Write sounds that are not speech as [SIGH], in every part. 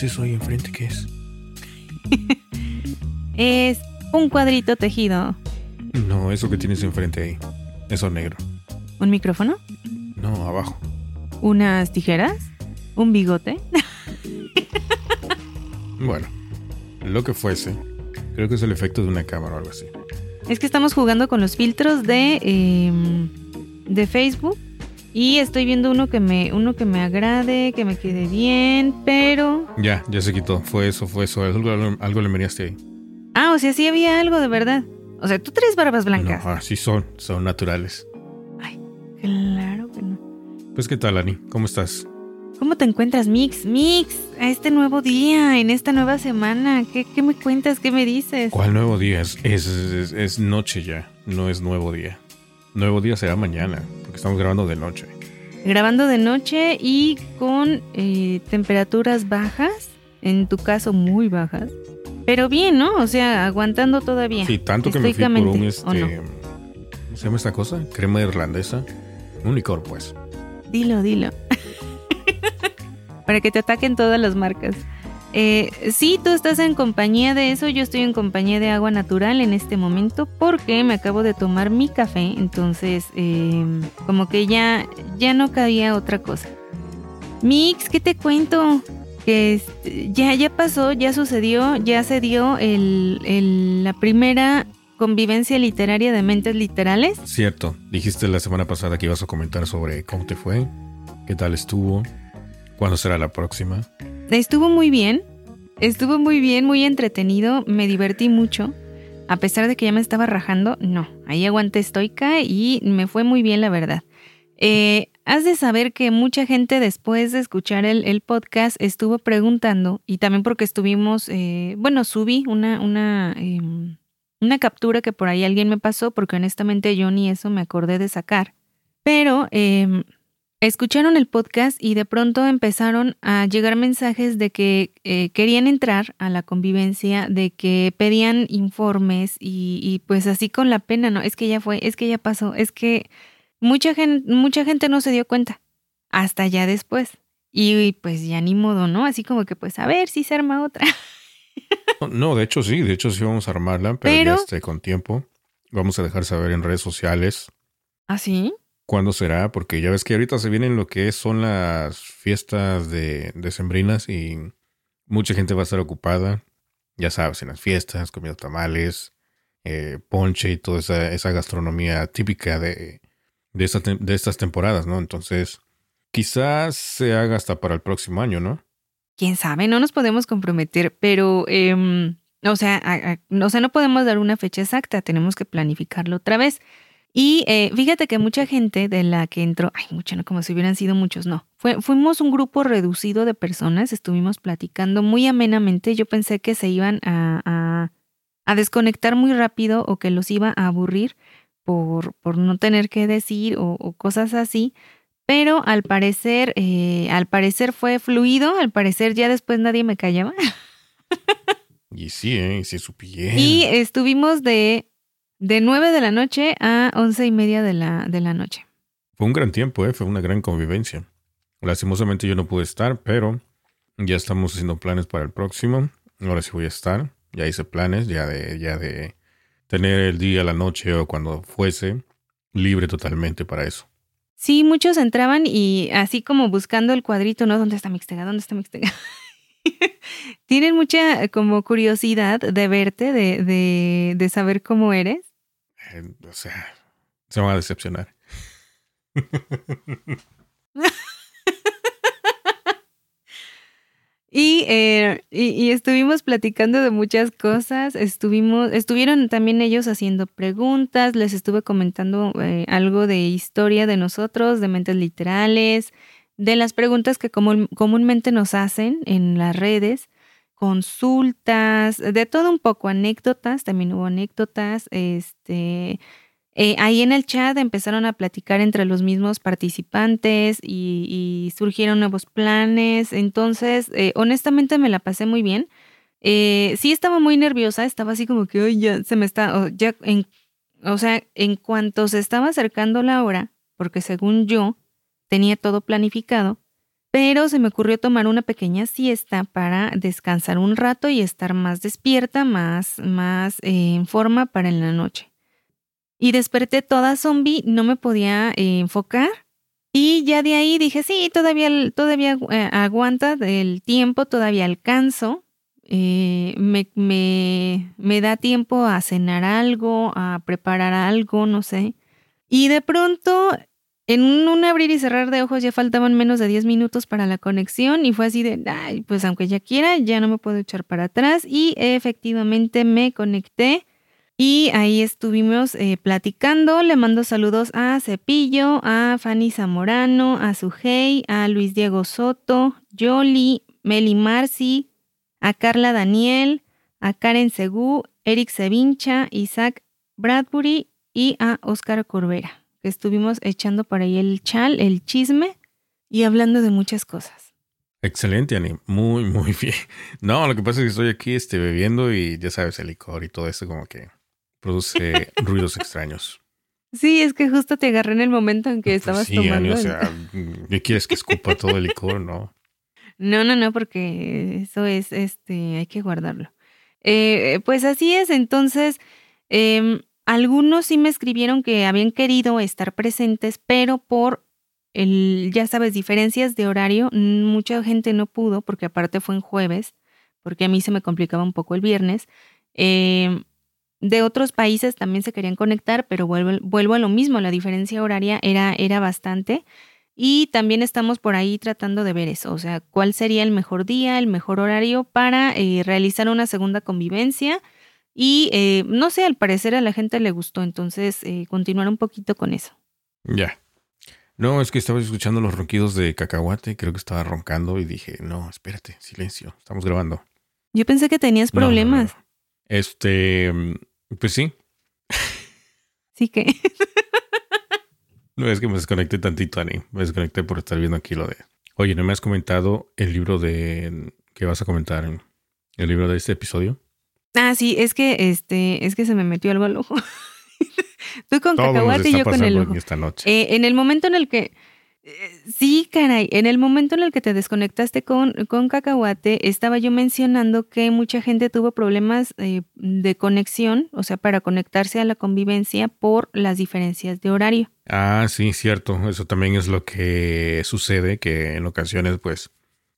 Ani, ¿qué tienes eso ahí enfrente? ¿Qué es? [LAUGHS] Es un cuadrito tejido. No, eso que tienes enfrente ahí. Eso negro. ¿Un micrófono? No, abajo. ¿Unas tijeras? ¿Un bigote? [LAUGHS] Bueno, lo que fuese. Creo que es el efecto de una cámara o algo así. Es que estamos jugando con los filtros de, em, de Facebook y estoy viendo uno que me uno que me agrade, que me quede bien, pero Ya, ya se quitó. Fue eso, fue eso. Algo, algo le meneaste ahí. ah, o sea, sí había algo de verdad. O sea, tú traes barbas blancas. No, así son. Son naturales. Ay, claro que no. Pues, ¿qué tal, Ani? ¿Cómo estás? ¿Cómo te encuentras, Mix? Mix, a este nuevo día, en esta nueva semana. ¿Qué, qué me cuentas? ¿Qué me dices? ¿Cuál nuevo día? Es, es, es- es noche ya. No es nuevo día. Nuevo día será mañana. Porque estamos grabando de noche. Grabando de noche y con eh, temperaturas bajas, en tu caso muy bajas. Pero bien, ¿no? O sea, aguantando todavía. Sí, tanto que me fui por un Estoicamente, ¿o este. no? ¿Cómo se llama esta cosa? Crema irlandesa. Un licor, pues. Dilo, dilo. [LAUGHS] Para que te ataquen todas las marcas. Eh, sí, tú estás en compañía de eso, yo estoy en compañía de agua natural en este momento porque me acabo de tomar mi café, entonces eh, como que ya, ya no cabía otra cosa. Mix, ¿qué te cuento? Que ya, ya pasó, ya sucedió, ya se dio el- la primera convivencia literaria de mentes literales. Cierto, dijiste la semana pasada que ibas a comentar sobre cómo te fue, qué tal estuvo, cuándo será la próxima. Estuvo muy bien, estuvo muy bien, muy entretenido, me divertí mucho. A pesar de que ya me estaba rajando, no, ahí aguanté estoica y me fue muy bien, la verdad. Eh, has de saber que mucha gente después de escuchar el, el podcast estuvo preguntando, y también porque estuvimos, eh, bueno, subí una, una, em, una captura que por ahí alguien me pasó, porque honestamente yo ni eso me acordé de sacar. Pero em, escucharon el podcast y de pronto empezaron a llegar mensajes de que eh, querían entrar a la convivencia, de que pedían informes y, y pues así con la pena, ¿no? Es que ya fue, es que ya pasó, es que mucha gente, mucha gente no se dio cuenta hasta ya después. Y pues ya ni modo, ¿no? Así como que pues a ver si se arma otra. No, de hecho sí, de hecho sí vamos a armarla, pero, Pero- ya esté con tiempo. Vamos a dejar saber en redes sociales ¿Así? Cuándo será, porque ya ves que ahorita se vienen lo que son las fiestas de decembrinas y mucha gente va a estar ocupada, ya sabes, en las fiestas, comiendo tamales, eh, ponche y toda esa, esa gastronomía típica de, de, esta de estas temporadas, ¿no? Entonces, quizás se haga hasta para el próximo año, ¿no? quién sabe, no nos podemos comprometer, pero, em, o, sea, o sea, no podemos dar una fecha exacta, tenemos que planificarlo otra vez. Y eh, fíjate que mucha gente de la que entró, ay, mucha, no como si hubieran sido muchos, no. Fue, fuimos un grupo reducido de personas, estuvimos platicando muy amenamente. Yo pensé que se iban a, a, a desconectar muy rápido o que los iba a aburrir por, por no tener que decir o, o cosas así. Pero al parecer, eh, al parecer fue fluido, al parecer ya después nadie me callaba. Y sí, ¿eh? Y si supiera. Y estuvimos de, de 9 de la noche a once y media de la, de la noche. Fue un gran tiempo, ¿eh? Fue una gran convivencia. Lastimosamente yo no pude estar, pero ya estamos haciendo planes para el próximo. Ahora sí voy a estar. Ya hice planes, ya de, ya de tener el día, la noche o cuando fuese libre totalmente para eso. Sí, muchos entraban y así como buscando el cuadrito, ¿no? ¿Dónde está Mixtega? ¿Dónde está Mixtega? [LAUGHS] Tienen mucha como curiosidad de verte, de, de, de saber cómo eres. O sea, se van a decepcionar. [LAUGHS] Y, eh, y, estuvimos platicando de muchas cosas, estuvimos, estuvieron también ellos haciendo preguntas, les estuve comentando eh, algo de historia de nosotros, de mentes literales, de las preguntas que comúnmente nos hacen en las redes, consultas, de todo un poco, anécdotas, también hubo anécdotas, este, eh, ahí en el chat empezaron a platicar entre los mismos participantes y, surgieron nuevos planes. Entonces, eh, honestamente me la pasé muy bien. Eh, sí estaba muy nerviosa, estaba así como que, ya se me está, ya en, o sea, en cuanto se estaba acercando la hora, porque según yo tenía todo planificado, pero se me ocurrió tomar una pequeña siesta para descansar un rato y estar más despierta, más, más en forma para en la noche. Y desperté toda zombie, no me podía eh, enfocar. Y ya de ahí dije, sí, todavía, todavía eh, aguanta el tiempo, todavía alcanzo. Eh, me, me, me da tiempo a cenar algo, a preparar algo, no sé. Y de pronto, en un abrir y cerrar de ojos, ya faltaban menos de 10 minutos para la conexión y fue así de, ay, pues aunque ya quiera, ya no me puedo echar para atrás. Y efectivamente me conecté y ahí estuvimos eh, platicando. Le mando saludos a Cepillo, a Fanny Zamorano, a Sujei, a Luis Diego Soto, Yoli, Meli Marci, a Carla Daniel, a Karen Segú, Eric Sevincha, Isaac Bradbury y a Óscar Corbera, que estuvimos echando por ahí el chal, el chisme y hablando de muchas cosas. Excelente, Ani. Muy, muy [LAUGHS] bien. No, lo que pasa es que estoy aquí este, bebiendo y ya sabes, el licor y todo eso como que produce [LAUGHS] ruidos extraños. Sí, es que justo te agarré en el momento en que pues estabas sí, tomando. o sea, ¿qué quieres que escupa todo el licor, no? No, no, no, porque eso es, este, hay que guardarlo. Eh, pues así es, entonces, em, algunos sí me escribieron que habían querido estar presentes, pero por el, ya sabes, diferencias de horario, mucha gente no pudo, porque aparte fue en jueves, porque a mí se me complicaba un poco el viernes. Eh, de otros países también se querían conectar, pero vuelvo, vuelvo a lo mismo, la diferencia horaria era, era bastante. Y también estamos por ahí tratando de ver eso, o sea, cuál sería el mejor día, el mejor horario para eh, realizar una segunda convivencia. Y eh, no sé, al parecer a la gente le gustó, entonces eh, continuar un poquito con eso. Ya. No, es que estaba escuchando los ronquidos de cacahuate, creo que estaba roncando y dije, no, espérate, silencio, estamos grabando. Yo pensé que tenías problemas. este, pues sí. Sí que. [LAUGHS] no es que me desconecté tantito, Ani. Me desconecté por estar viendo aquí lo de. Oye, ¿no me has comentado el libro de que vas a comentar? El libro de este episodio. Ah, sí, es que este, es que se me metió algo al ojo. [LAUGHS] Tú con cacahuate y yo con el ojo. Esta noche. Eh, en el momento en el que eh, sí, caray, en el momento en el que te desconectaste con, con Cacahuate, estaba yo mencionando que mucha gente tuvo problemas eh, de conexión, o sea, para conectarse a la convivencia por las diferencias de horario. Ah, sí, cierto. Eso también es lo que sucede, que en ocasiones, pues,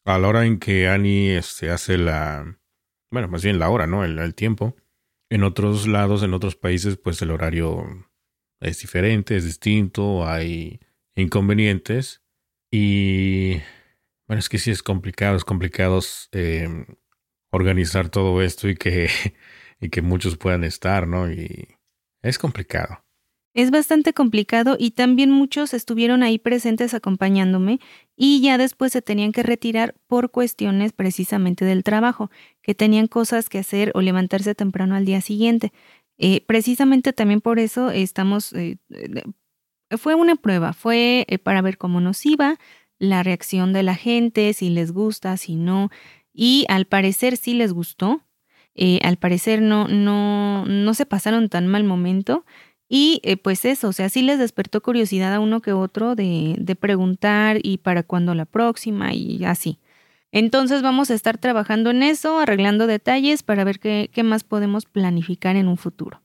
a la hora en que Annie este, hace la, bueno, más bien la hora, ¿no? El, el tiempo. En otros lados, en otros países, pues el horario es diferente, es distinto, hay inconvenientes. Y bueno, es que sí es complicado, es complicado eh, organizar todo esto y que, [LAUGHS] y que muchos puedan estar, ¿no? Y es complicado. Es bastante complicado y también muchos estuvieron ahí presentes acompañándome y ya después se tenían que retirar por cuestiones precisamente del trabajo, que tenían cosas que hacer o levantarse temprano al día siguiente. Eh, precisamente también por eso estamos eh, fue una prueba, fue eh, para ver cómo nos iba, la reacción de la gente, si les gusta, si no. Y al parecer sí les gustó. Eh, al parecer no, no, no se pasaron tan mal momento. Y eh, pues eso, o sea, sí les despertó curiosidad a uno que otro de, de preguntar y para cuándo la próxima y así. Entonces vamos a estar trabajando en eso, arreglando detalles para ver qué, qué más podemos planificar en un futuro.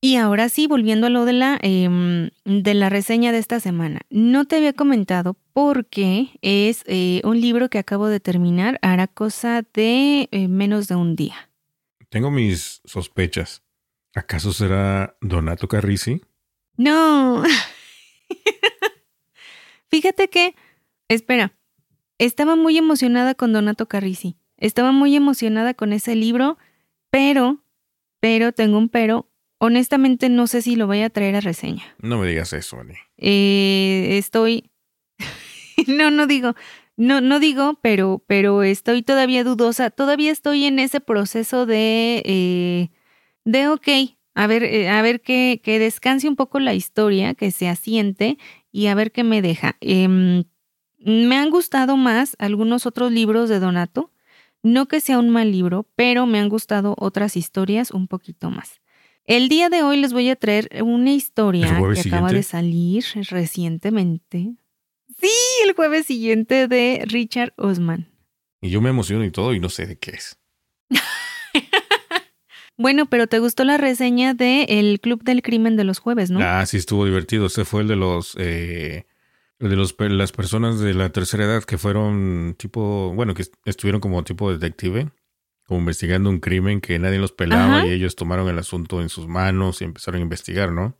Y ahora sí, volviendo a lo de la, em, de la reseña de esta semana. No te había comentado porque es eh, un libro que acabo de terminar, hará cosa de eh, menos de un día. Tengo mis sospechas. ¿Acaso será Donato Carrisi? No. [LAUGHS] Fíjate que, espera, estaba muy emocionada con Donato Carrisi. Estaba muy emocionada con ese libro, pero, pero, tengo un pero, Honestamente no sé si lo voy a traer a reseña. No me digas eso, Ani. Eh, estoy... [LAUGHS] no, no digo, no, no digo, pero, pero estoy todavía dudosa, todavía estoy en ese proceso de, eh, de ok, a ver, eh, a ver que, que, descanse un poco la historia, que se asiente y a ver qué me deja. Em, me han gustado más algunos otros libros de Donato, no que sea un mal libro, pero me han gustado otras historias un poquito más. El día de hoy les voy a traer una historia que acaba de salir recientemente. Sí, el jueves siguiente de Richard Osman. Y yo me emociono y todo y no sé de qué es. [LAUGHS] bueno, pero te gustó la reseña de El Club del Crimen de los jueves, ¿no? Ah, sí, estuvo divertido. Ese fue el de los... Eh, de los, las personas de la tercera edad que fueron tipo... Bueno, que estuvieron como tipo detective. Como investigando un crimen que nadie los pelaba y ellos tomaron el asunto en sus manos y empezaron a investigar, ¿no?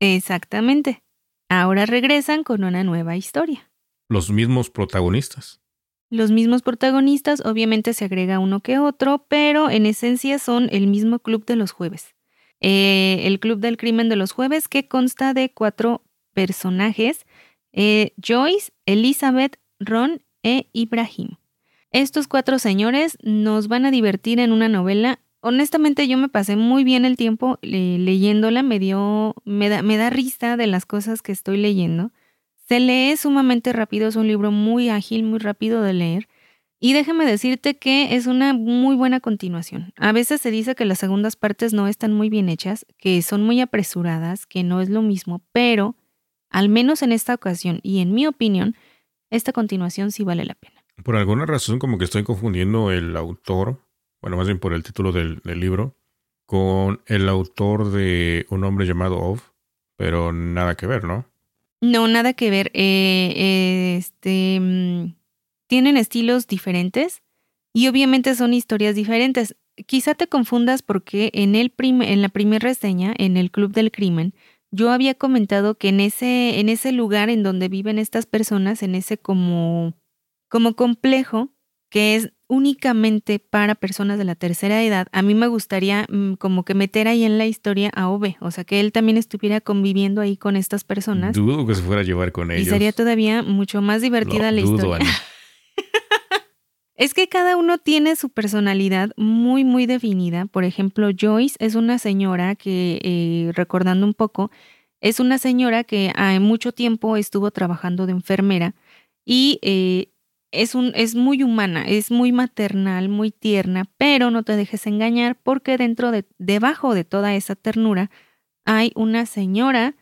Exactamente. Ahora regresan con una nueva historia. Los mismos protagonistas. Los mismos protagonistas, obviamente se agrega uno que otro, pero en esencia son el mismo club de los jueves. Eh, el club del crimen de los jueves que consta de cuatro personajes, eh, Joyce, Elizabeth, Ron e Ibrahim. Estos cuatro señores nos van a divertir en una novela honestamente yo me pasé muy bien el tiempo leyéndola, me dio, me da, me da risa de las cosas que estoy leyendo. Se lee sumamente rápido, es un libro muy ágil, muy rápido de leer. Y déjame decirte que es una muy buena continuación. A veces se dice que las segundas partes no están muy bien hechas, que son muy apresuradas, que no es lo mismo, pero al menos en esta ocasión y en mi opinión, esta continuación sí vale la pena. Por alguna razón como que estoy confundiendo el autor bueno, más bien por el título del, libro, con el autor de un hombre llamado Ov, pero nada que ver, ¿no? No, nada que ver. Eh, este, mm, tienen estilos diferentes y obviamente son historias diferentes. Quizá te confundas porque en, el en la primera reseña, en el Club del Crimen, yo había comentado que en ese, en ese lugar en donde viven estas personas, en ese como, como complejo, que es únicamente para personas de la tercera edad, a mí me gustaría mm, como que meter ahí en la historia a Ove, o sea, que él también estuviera conviviendo ahí con estas personas. Dudo que se fuera a llevar con ellos. Y sería todavía mucho más divertida la historia. [LAUGHS] es que cada uno tiene su personalidad muy, muy definida. Por ejemplo, Joyce es una señora que, eh, recordando un poco, es una señora que hace mucho tiempo estuvo trabajando de enfermera y eh, es, un, es muy humana, es muy maternal, muy tierna, pero no te dejes engañar porque dentro de, debajo de toda esa ternura hay una señora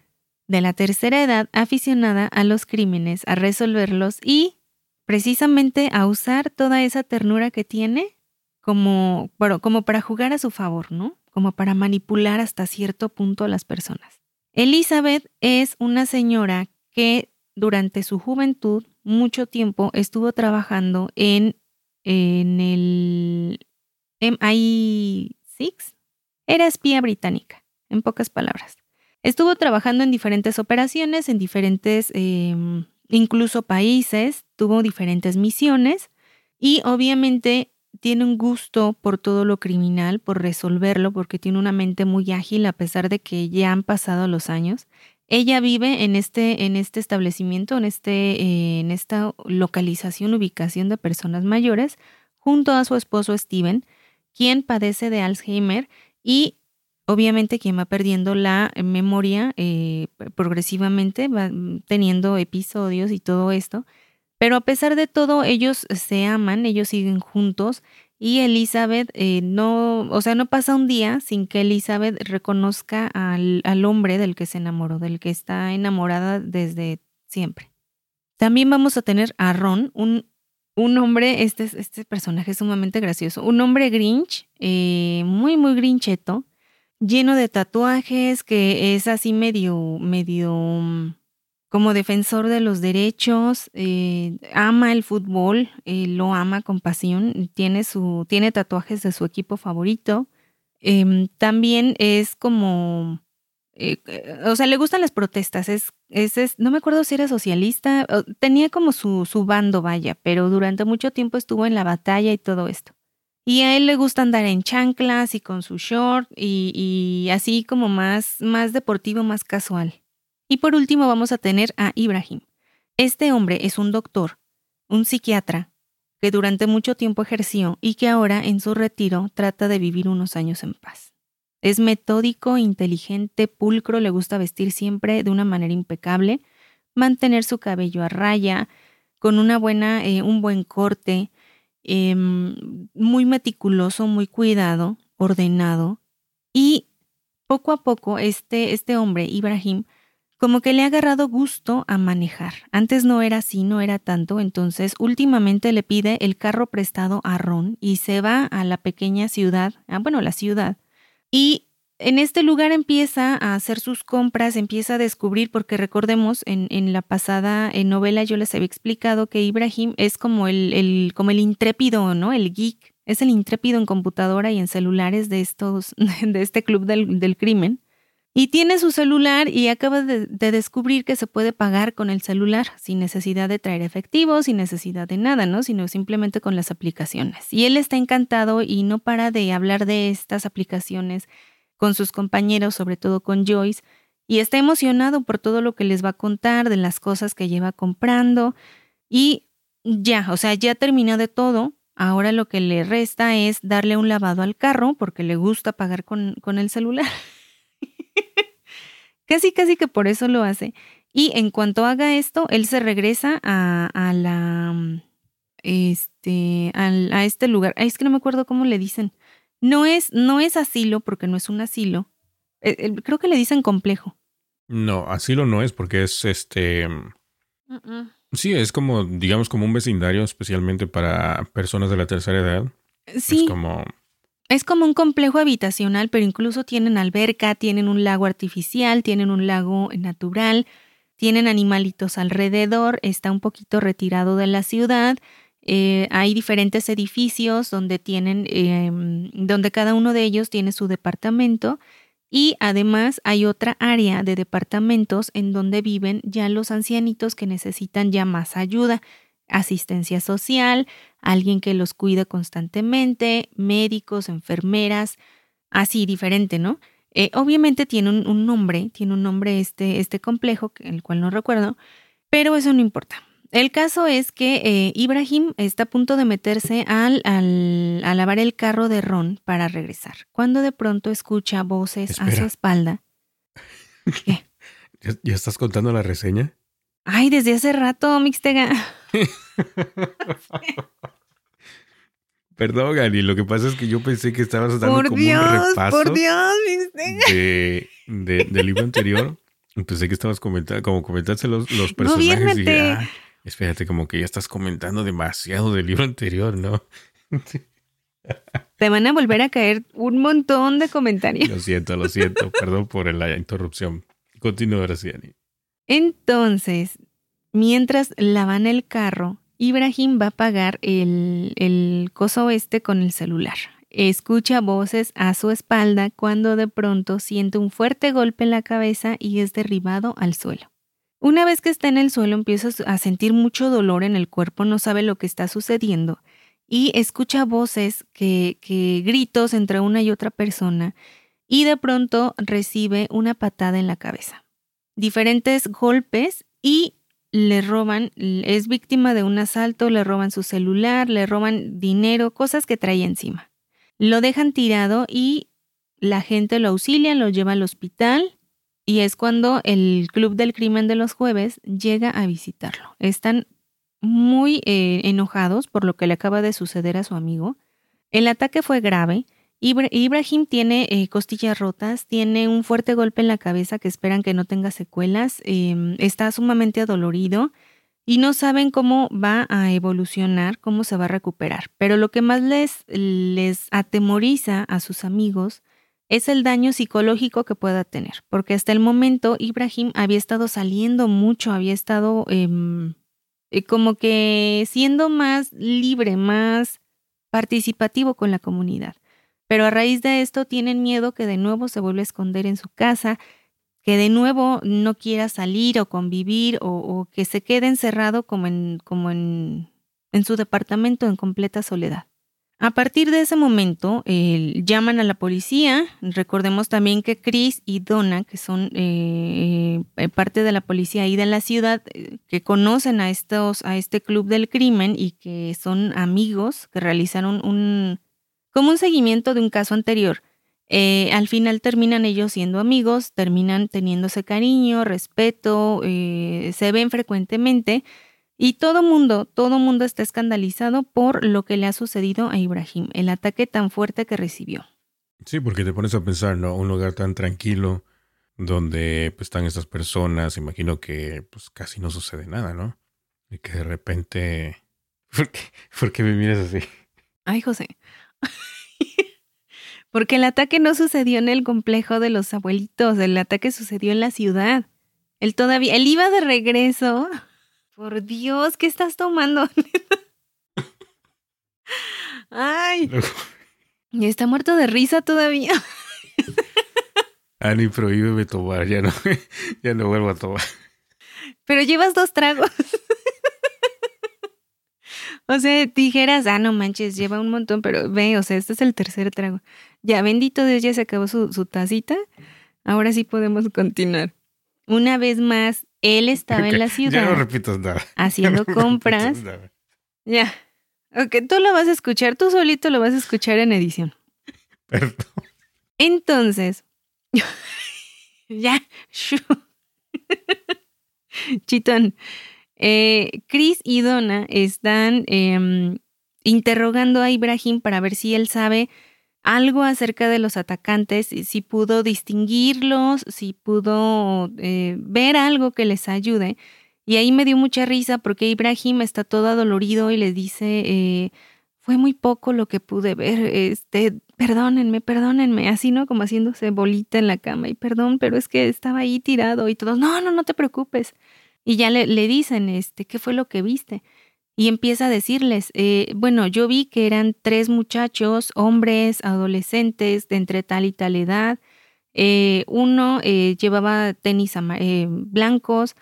de la tercera edad aficionada a los crímenes, a resolverlos y precisamente a usar toda esa ternura que tiene como, bueno, como para jugar a su favor, ¿no? Como para manipular hasta cierto punto a las personas. Elizabeth es una señora que durante su juventud mucho tiempo estuvo trabajando en, en el MI6. Era espía británica, en pocas palabras. Estuvo trabajando en diferentes operaciones, en diferentes, em, incluso países, tuvo diferentes misiones y obviamente tiene un gusto por todo lo criminal, por resolverlo, porque tiene una mente muy ágil a pesar de que ya han pasado los años. Ella vive en este, en este establecimiento, en, este, eh, en esta localización, ubicación de personas mayores, junto a su esposo Steven, quien padece de Alzheimer y obviamente quien va perdiendo la memoria eh, progresivamente, va teniendo episodios y todo esto. Pero a pesar de todo, ellos se aman, ellos siguen juntos y Elizabeth eh, no, o sea, no pasa un día sin que Elizabeth reconozca al, al, hombre del que se enamoró, del que está enamorada desde siempre. También vamos a tener a Ron, un, un hombre, este, este personaje es sumamente gracioso, un hombre grinch, eh, muy, muy grincheto, lleno de tatuajes, que es así medio, medio como defensor de los derechos, eh, ama el fútbol, eh, lo ama con pasión, tiene, su, tiene tatuajes de su equipo favorito. Em, también es como, eh, o sea, le gustan las protestas, es, es, no me acuerdo si era socialista, tenía como su, su bando, vaya, pero durante mucho tiempo estuvo en la batalla y todo esto. Y a él le gusta andar en chanclas y con su short y, y así como más, más deportivo, más casual. Y por último vamos a tener a Ibrahim. Este hombre es un doctor, un psiquiatra, que durante mucho tiempo ejerció y que ahora en su retiro trata de vivir unos años en paz. Es metódico, inteligente, pulcro, le gusta vestir siempre de una manera impecable, mantener su cabello a raya, con una buena, eh, un buen corte, em, muy meticuloso, muy cuidado, ordenado. Y poco a poco este, este hombre, Ibrahim, como que le ha agarrado gusto a manejar. Antes no era así, no era tanto, entonces últimamente le pide el carro prestado a Ron y se va a la pequeña ciudad, ah, bueno, la ciudad, y en este lugar empieza a hacer sus compras, empieza a descubrir, porque recordemos, en, en la pasada novela yo les había explicado que Ibrahim es como el, como el intrépido, ¿no? El geek, es el intrépido en computadora y en celulares de, estos, [LAUGHS] de este club del crimen. Y tiene su celular y acaba de, descubrir que se puede pagar con el celular sin necesidad de traer efectivo, sin necesidad de nada, ¿no? Sino simplemente con las aplicaciones. Y él está encantado y no para de hablar de estas aplicaciones con sus compañeros, sobre todo con Joyce, y está emocionado por todo lo que les va a contar, de las cosas que lleva comprando. Y ya, o sea, ya terminó de todo. Ahora lo que le resta es darle un lavado al carro porque le gusta pagar con, con el celular. [LAUGHS] [LAUGHS] casi, casi que por eso lo hace. Y en cuanto haga esto, él se regresa a, la. Este. A, este lugar. es que no me acuerdo cómo le dicen. No es, no es asilo, porque no es un asilo. Eh, creo que le dicen complejo. No, asilo no es porque es este. Sí, es como, digamos, como un vecindario especialmente para personas de la tercera edad. Sí. Es como es como un complejo habitacional, pero incluso tienen alberca, tienen un lago artificial, tienen un lago natural, tienen animalitos alrededor, está un poquito retirado de la ciudad. Eh, hay diferentes edificios donde tienen, em, donde cada uno de ellos tiene su departamento y además hay otra área de departamentos en donde viven ya los ancianitos que necesitan ya más ayuda asistencia social, alguien que los cuida constantemente, médicos, enfermeras, así diferente, ¿no? Eh, obviamente tiene un, nombre, tiene un nombre este, este complejo, el cual no recuerdo, pero eso no importa. El caso es que eh, Ibrahim está a punto de meterse al, al, a lavar el carro de Ron para regresar, cuando de pronto escucha voces a su espalda. [LAUGHS] ¿Qué? ¿Ya, estás contando la reseña? Ay, desde hace rato, Mixtega. [LAUGHS] Perdón, Gani, lo que pasa es que yo pensé que estabas dando como un repaso por Dios, de, del libro anterior. Pensé que estabas comentando, como comentaste los, los personajes y ah, espérate, como que ya estás comentando demasiado del libro anterior, ¿no? Te van a volver a caer un montón de comentarios. Lo siento, lo siento. Perdón por la interrupción. Continúa, Graciani. Entonces, Mientras lavan el carro, Ibrahim va a pagar el, el coso este con el celular. Escucha voces a su espalda cuando de pronto siente un fuerte golpe en la cabeza y es derribado al suelo. Una vez que está en el suelo empieza a sentir mucho dolor en el cuerpo, no sabe lo que está sucediendo y escucha voces que, que gritos entre una y otra persona y de pronto recibe una patada en la cabeza. Diferentes golpes y le roban, es víctima de un asalto, le roban su celular, le roban dinero, cosas que trae encima. Lo dejan tirado y la gente lo auxilia, lo lleva al hospital y es cuando el Club del Crimen de los Jueves llega a visitarlo. Están muy eh, enojados por lo que le acaba de suceder a su amigo. El ataque fue grave Ibrahim tiene eh, costillas rotas, tiene un fuerte golpe en la cabeza que esperan que no tenga secuelas, em, está sumamente adolorido y no saben cómo va a evolucionar, cómo se va a recuperar. Pero lo que más les, les atemoriza a sus amigos es el daño psicológico que pueda tener, porque hasta el momento Ibrahim había estado saliendo mucho, había estado em, eh, como que siendo más libre, más participativo con la comunidad. Pero a raíz de esto tienen miedo que de nuevo se vuelva a esconder en su casa, que de nuevo no quiera salir o convivir o, que se quede encerrado como, en, como en, en su departamento en completa soledad. A partir de ese momento, llaman a la policía. Recordemos también que Chris y Donna, que son eh, eh, parte de la policía ahí de la ciudad, eh, que conocen a, estos, a este club del crimen y que son amigos, que realizaron un, como un seguimiento de un caso anterior. al final terminan ellos siendo amigos, terminan teniéndose cariño, respeto, se ven frecuentemente. Y todo mundo, todo mundo está escandalizado por lo que le ha sucedido a Ibrahim, el ataque tan fuerte que recibió. Sí, porque te pones a pensar, ¿no? Un lugar tan tranquilo donde pues, están estas personas, imagino que pues casi no sucede nada, ¿no? Y que de repente... ¿Por qué, ¿Por qué me miras así? Ay, José. [LAUGHS] porque el ataque no sucedió en el complejo de los abuelitos, el ataque sucedió en la ciudad. Él todavía, él iba de regreso [LAUGHS] por Dios, ¿qué estás tomando? [LAUGHS] Ay. Y está muerto de risa todavía. Ani, prohíbeme tomar, ya no, ya no vuelvo a tomar. Pero llevas dos tragos. O sea, dijeras, ah, no manches, lleva un montón, pero ve, o sea, este es el tercer trago. Ya, bendito Dios, ya se acabó su, su tacita. Ahora sí podemos continuar. Una vez más, él estaba en la ciudad. [LAUGHS] Ya no repitas nada. Haciendo compras. Ya. Ok, tú lo vas a escuchar, tú solito lo vas a escuchar en edición. Perdón. Entonces, [LAUGHS] ya, [LAUGHS] chitón. Eh, Chris y Donna están em, interrogando a Ibrahim para ver si él sabe algo acerca de los atacantes, si pudo distinguirlos, si pudo eh, ver algo que les ayude. Y ahí me dio mucha risa porque Ibrahim está todo adolorido y le dice, eh, fue muy poco lo que pude ver, este, perdónenme, perdónenme, así, ¿no? Como haciéndose bolita en la cama y perdón, pero es que estaba ahí tirado y todos, no, no, no te preocupes. Y ya le, le dicen, este, ¿qué fue lo que viste? y empieza a decirles, eh, bueno, yo vi que eran tres muchachos, hombres, adolescentes, de entre tal y tal edad. Eh, uno eh, llevaba tenis blancos,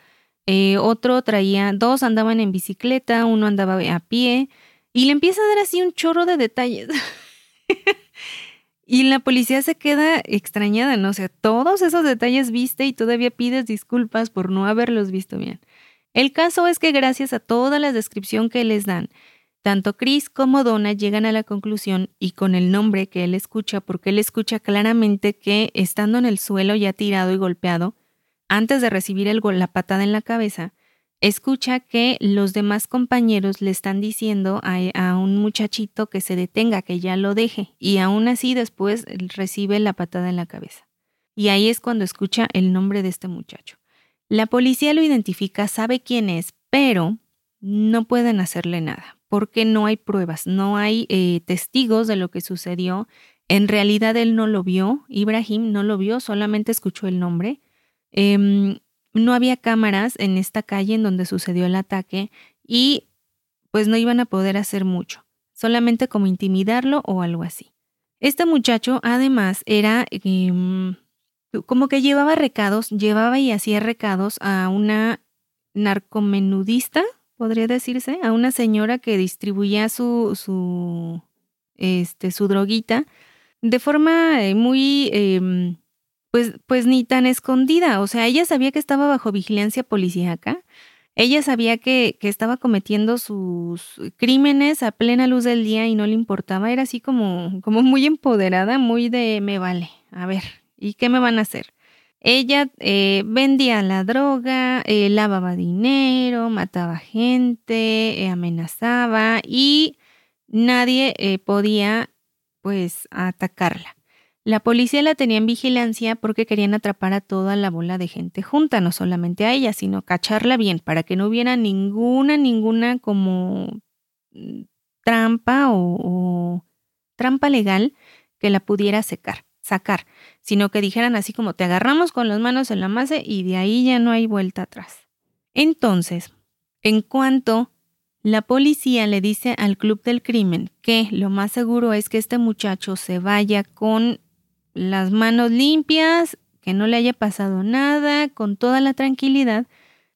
otro traía, dos andaban en bicicleta, uno andaba a pie, y le empieza a dar así un chorro de detalles. [LAUGHS] y la policía se queda extrañada, ¿no? O sea, todos esos detalles viste y todavía pides disculpas por no haberlos visto bien. El caso es que gracias a toda la descripción que les dan, tanto Chris como Donna llegan a la conclusión y con el nombre que él escucha, porque él escucha claramente que estando en el suelo ya tirado y golpeado, antes de recibir la patada en la cabeza, escucha que los demás compañeros le están diciendo a, un muchachito que se detenga, que ya lo deje, y aún así después recibe la patada en la cabeza. Y ahí es cuando escucha el nombre de este muchacho. La policía lo identifica, sabe quién es, pero no pueden hacerle nada porque no hay pruebas, no hay eh, testigos de lo que sucedió. En realidad él no lo vio, Ibrahim no lo vio, solamente escuchó el nombre. Em, no había cámaras en esta calle en donde sucedió el ataque y pues no iban a poder hacer mucho, solamente como intimidarlo o algo así. Este muchacho además era em, como que llevaba recados, llevaba y hacía recados a una narcomenudista, podría decirse, a una señora que distribuía su, su, este, su droguita de forma eh, muy, em, pues, pues ni tan escondida. O sea, ella sabía que estaba bajo vigilancia policíaca. Ella sabía que, que, estaba cometiendo sus crímenes a plena luz del día y no le importaba. Era así como, como muy empoderada, muy de me vale. A ver, ¿Y qué me van a hacer? Ella eh, vendía la droga, eh, lavaba dinero, mataba gente, eh, amenazaba y nadie podía pues atacarla. La policía la tenía en vigilancia porque querían atrapar a toda la bola de gente junta, no solamente a ella, sino cacharla bien para que no hubiera ninguna, ninguna como mm, trampa o, o trampa legal que la pudiera secar sacar, sino que dijeran así como te agarramos con las manos en la masa y de ahí ya no hay vuelta atrás. Entonces, en cuanto la policía le dice al club del crimen que lo más seguro es que este muchacho se vaya con las manos limpias, que no le haya pasado nada, con toda la tranquilidad,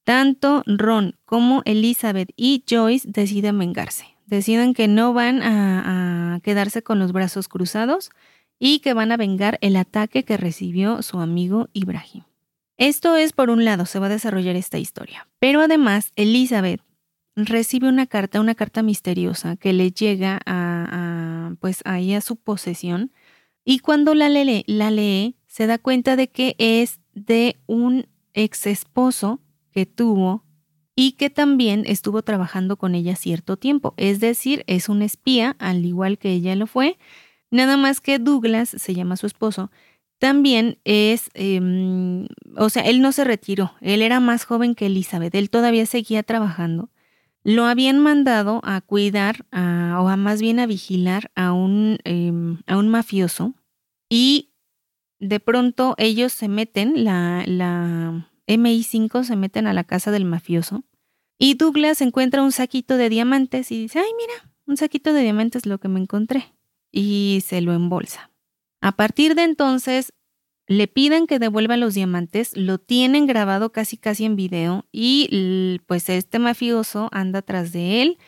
tanto Ron como Elizabeth y Joyce deciden vengarse. Deciden que no van a a quedarse con los brazos cruzados y que van a vengar el ataque que recibió su amigo Ibrahim. Esto es por un lado, se va a desarrollar esta historia. Pero además, Elizabeth recibe una carta, una carta misteriosa que le llega a, pues ahí a su posesión y cuando la lee, la lee se da cuenta de que es de un ex esposo que tuvo y que también estuvo trabajando con ella cierto tiempo. Es decir, es un espía, al igual que ella lo fue. Nada más que Douglas, se llama su esposo, también es, em, o sea, él no se retiró, él era más joven que Elizabeth, él todavía seguía trabajando. Lo habían mandado a cuidar, o a más bien a vigilar a un, em, a un mafioso y de pronto ellos se meten, la, la MI5 se meten a la casa del mafioso y Douglas encuentra un saquito de diamantes y dice, ay mira, un saquito de diamantes es lo que me encontré y se lo embolsa. A partir de entonces le piden que devuelva los diamantes, lo tienen grabado casi casi en video y pues este mafioso anda tras de él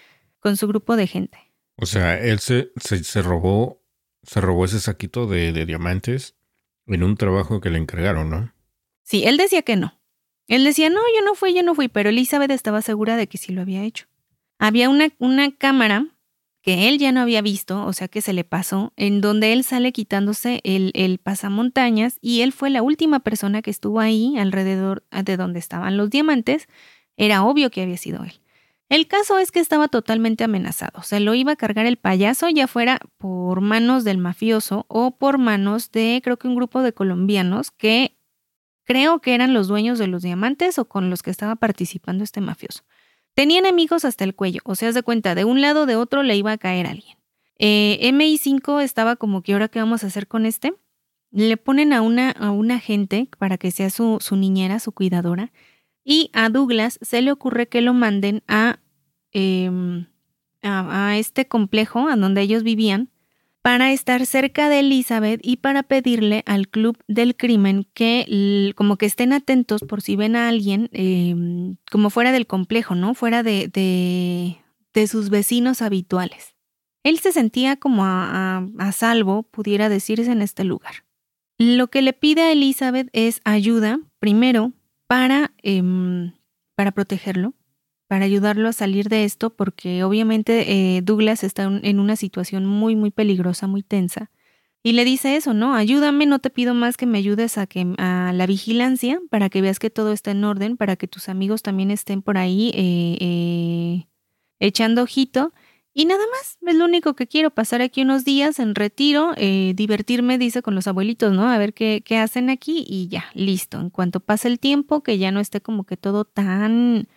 con su grupo de gente. O sea, él se, se, robó, se robó ese saquito de, de diamantes en un trabajo que le encargaron, ¿no? Sí, él decía que no. Él decía, no, yo no fui, yo no fui, pero Elizabeth estaba segura de que sí lo había hecho. Había una, una cámara que él ya no había visto, o sea que se le pasó, en donde él sale quitándose el, el pasamontañas y él fue la última persona que estuvo ahí alrededor de donde estaban los diamantes. Era obvio que había sido él. El caso es que estaba totalmente amenazado. Se lo iba a cargar el payaso, ya fuera por manos del mafioso o por manos de, creo que un grupo de colombianos que creo que eran los dueños de los diamantes o con los que estaba participando este mafioso. Tenía enemigos hasta el cuello, o sea, de cuenta, de un lado o de otro le iba a caer alguien. Eh, MI5 estaba como que ahora qué vamos a hacer con este. Le ponen a una, a una gente para que sea su, su niñera, su cuidadora, y a Douglas se le ocurre que lo manden em, a, a, este complejo a donde ellos vivían para estar cerca de Elizabeth y para pedirle al club del crimen que como que estén atentos por si ven a alguien em, como fuera del complejo, ¿no? Fuera de, de, sus vecinos habituales. Él se sentía como a, a salvo, pudiera decirse, en este lugar. Lo que le pide a Elizabeth es ayuda, primero, para, em, para protegerlo, para ayudarlo a salir de esto, porque obviamente eh, Douglas está en una situación muy, muy peligrosa, muy tensa. Y le dice eso, ¿no? Ayúdame, no te pido más que me ayudes a, que, a la vigilancia para que veas que todo está en orden, para que tus amigos también estén por ahí eh, eh, echando ojito y nada más, es lo único que quiero, pasar aquí unos días en retiro, divertirme, dice, con los abuelitos, ¿no? A ver qué, qué hacen aquí y ya, listo. En cuanto pase el tiempo, que ya no esté como que todo tan,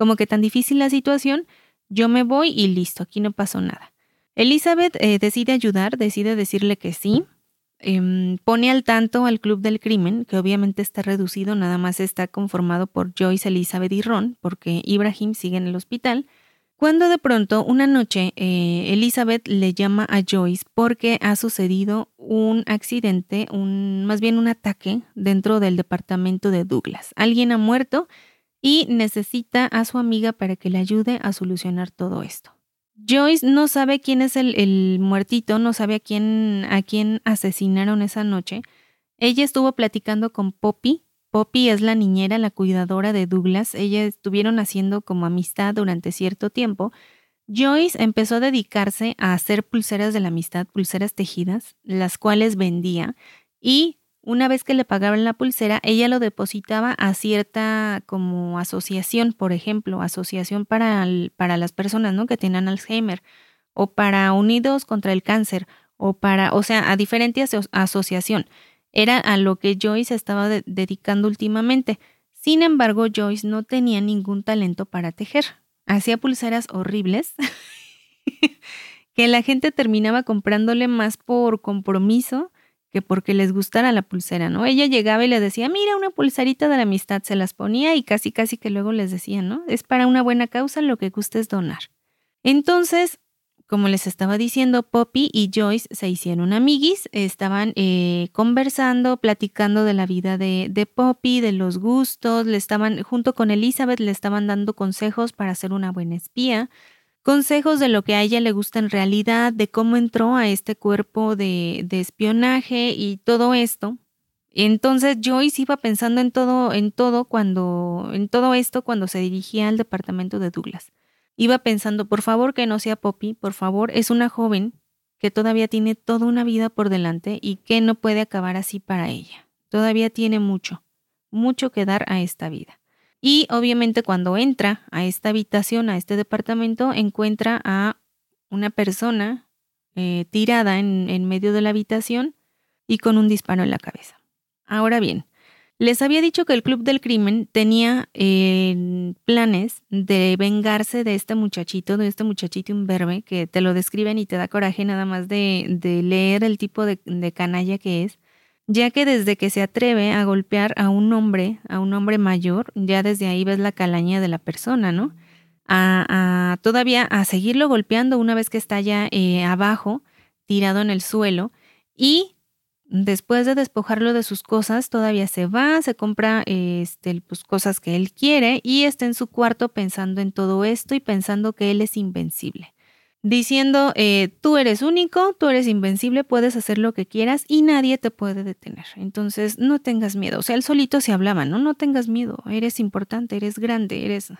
como que tan difícil la situación, yo me voy y listo, aquí no pasó nada. Elizabeth eh, decide ayudar, decide decirle que sí, em, pone al tanto al Club del Crimen, que obviamente está reducido, nada más está conformado por Joyce, Elizabeth y Ron, porque Ibrahim sigue en el hospital. Cuando de pronto una noche eh, Elizabeth le llama a Joyce porque ha sucedido un accidente, un, más bien un ataque dentro del departamento de Douglas. Alguien ha muerto y necesita a su amiga para que le ayude a solucionar todo esto. Joyce no sabe quién es el, muertito, no sabe a quién, a quién asesinaron esa noche. Ella estuvo platicando con Poppy, Poppy es la niñera, la cuidadora de Douglas. Ella estuvieron haciendo como amistad durante cierto tiempo. Joyce empezó a dedicarse a hacer pulseras de la amistad, pulseras tejidas, las cuales vendía y una vez que le pagaban la pulsera, ella lo depositaba a cierta como asociación, por ejemplo, asociación para, para las personas ¿no? que tienen Alzheimer o para Unidos contra el Cáncer o para, o sea, a diferentes asociación. Era a lo que Joyce estaba dedicando últimamente. Sin embargo, Joyce no tenía ningún talento para tejer. Hacía pulseras horribles [LAUGHS] que la gente terminaba comprándole más por compromiso que porque les gustara la pulsera, ¿no? Ella llegaba y le decía, mira, una pulserita de la amistad, se las ponía y casi casi que luego les decía, ¿no? Es para una buena causa lo que gustes donar. Entonces, como les estaba diciendo, Poppy y Joyce se hicieron amiguis, estaban eh, conversando, platicando de la vida de, de, Poppy, de los gustos, le estaban, junto con Elizabeth, le estaban dando consejos para ser una buena espía. Consejos de lo que a ella le gusta en realidad, de cómo entró a este cuerpo de, espionaje y todo esto. Entonces Joyce iba pensando en todo, en todo cuando, en todo esto cuando se dirigía al departamento de Douglas. Iba pensando, por favor que no sea Poppy, por favor, es una joven que todavía tiene toda una vida por delante y que no puede acabar así para ella. Todavía tiene mucho, mucho que dar a esta vida. Y obviamente cuando entra a esta habitación, a este departamento, encuentra a una persona eh, tirada en medio de la habitación y con un disparo en la cabeza. Ahora bien, les había dicho que el Club del Crimen tenía eh, planes de vengarse de este muchachito, de este muchachito imberbe, que te lo describen y te da coraje nada más de, leer el tipo de, canalla que es, ya que desde que se atreve a golpear a un hombre, a un hombre mayor, ya desde ahí ves la calaña de la persona, ¿no? A, todavía a seguirlo golpeando una vez que está ya eh, abajo, tirado en el suelo, y Después de despojarlo de sus cosas, todavía se va, se compra este, pues, cosas que él quiere y está en su cuarto pensando en todo esto y pensando que él es invencible. Diciendo, eh, tú eres único, tú eres invencible, puedes hacer lo que quieras y nadie te puede detener. Entonces, no tengas miedo. O sea, él solito se hablaba, ¿no? No tengas miedo, eres importante, eres grande, eres...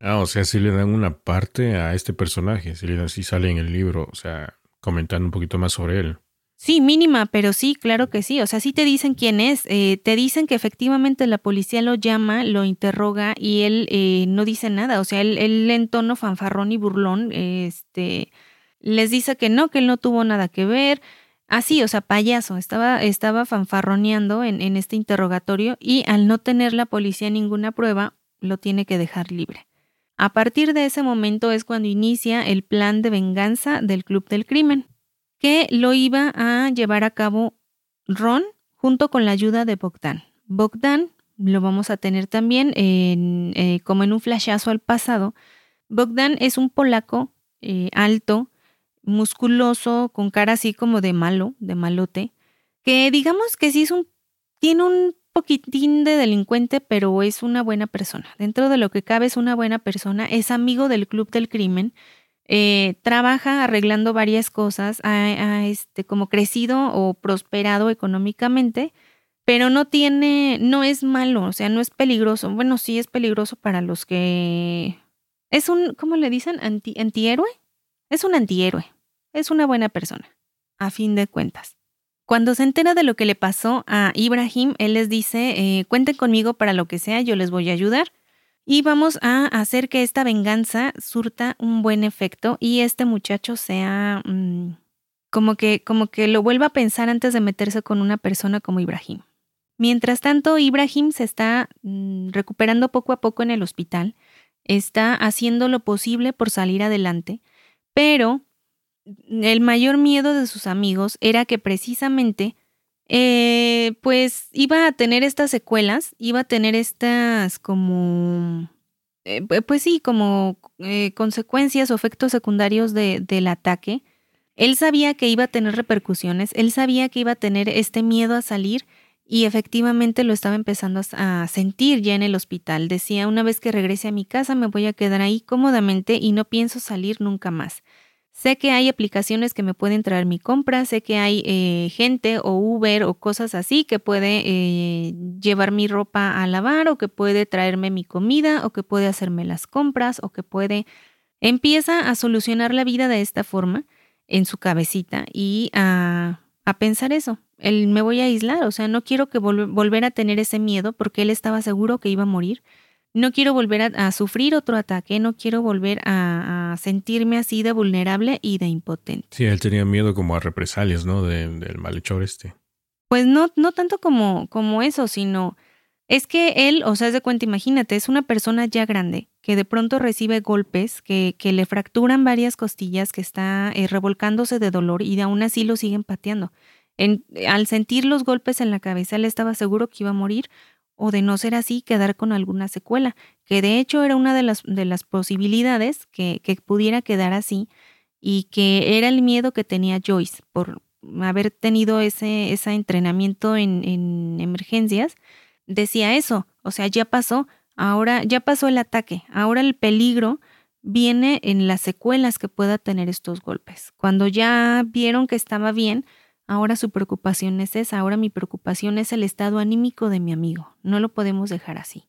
Ah, o sea, si le dan una parte a este personaje, si, le dan, si sale en el libro, o sea, comentando un poquito más sobre él. Sí, mínima, pero sí, claro que sí. O sea, sí te dicen quién es. Eh, te dicen que efectivamente la policía lo llama, lo interroga y él eh, no dice nada. O sea, él, él, en tono fanfarrón y burlón, este, les dice que no, que él no tuvo nada que ver. Así, o sea, payaso, estaba, estaba fanfarroneando en, en este interrogatorio y al no tener la policía ninguna prueba, lo tiene que dejar libre. A partir de ese momento es cuando inicia el plan de venganza del Club del Crimen que lo iba a llevar a cabo Ron junto con la ayuda de Bogdan. Bogdan lo vamos a tener también eh, como en un flashazo al pasado. Bogdan es un polaco eh, alto, musculoso, con cara así como de malo, de malote, que digamos que sí es un, tiene un poquitín de delincuente, pero es una buena persona. Dentro de lo que cabe es una buena persona, es amigo del club del crimen eh, trabaja arreglando varias cosas, ha, este, como crecido o prosperado económicamente, pero no tiene, no es malo, o sea, no es peligroso. Bueno, sí es peligroso para los que... Es un, ¿cómo le dicen? Anti, antihéroe. Es un antihéroe. Es una buena persona, a fin de cuentas. Cuando se entera de lo que le pasó a Ibrahim, él les dice, eh, cuenten conmigo para lo que sea, yo les voy a ayudar. Y vamos a hacer que esta venganza surta un buen efecto y este muchacho sea mm, como, que, como que lo vuelva a pensar antes de meterse con una persona como Ibrahim. Mientras tanto, Ibrahim se está mm, recuperando poco a poco en el hospital, está haciendo lo posible por salir adelante, pero el mayor miedo de sus amigos era que precisamente eh, pues iba a tener estas secuelas, iba a tener estas como, eh, pues sí, como eh, consecuencias o efectos secundarios de, del ataque. Él sabía que iba a tener repercusiones, él sabía que iba a tener este miedo a salir y efectivamente lo estaba empezando a sentir ya en el hospital. Decía, una vez que regrese a mi casa me voy a quedar ahí cómodamente y no pienso salir nunca más. Sé que hay aplicaciones que me pueden traer mi compra, sé que hay eh, gente o Uber o cosas así que puede eh, llevar mi ropa a lavar o que puede traerme mi comida o que puede hacerme las compras o que puede... Empieza a solucionar la vida de esta forma en su cabecita y a, a pensar eso. Él me voy a aislar, o sea, no quiero que volver a tener ese miedo porque él estaba seguro que iba a morir no quiero volver a, sufrir otro ataque, no quiero volver a, sentirme así de vulnerable y de impotente. Sí, él tenía miedo como a represalias, ¿no? del malhechor este. Pues no, no tanto como, como eso, sino es que él, o sea, es de cuenta, imagínate, es una persona ya grande que de pronto recibe golpes, que, que le fracturan varias costillas, que está eh, revolcándose de dolor y aún así lo siguen pateando. al sentir los golpes en la cabeza, él estaba seguro que iba a morir o de no ser así, quedar con alguna secuela, que de hecho era una de las, de las posibilidades que, que pudiera quedar así y que era el miedo que tenía Joyce por haber tenido ese, ese entrenamiento en, en emergencias, decía eso, o sea, ya pasó, ahora ya pasó el ataque, ahora el peligro viene en las secuelas que pueda tener estos golpes. Cuando ya vieron que estaba bien, ahora su preocupación es esa, ahora mi preocupación es el estado anímico de mi amigo. No lo podemos dejar así.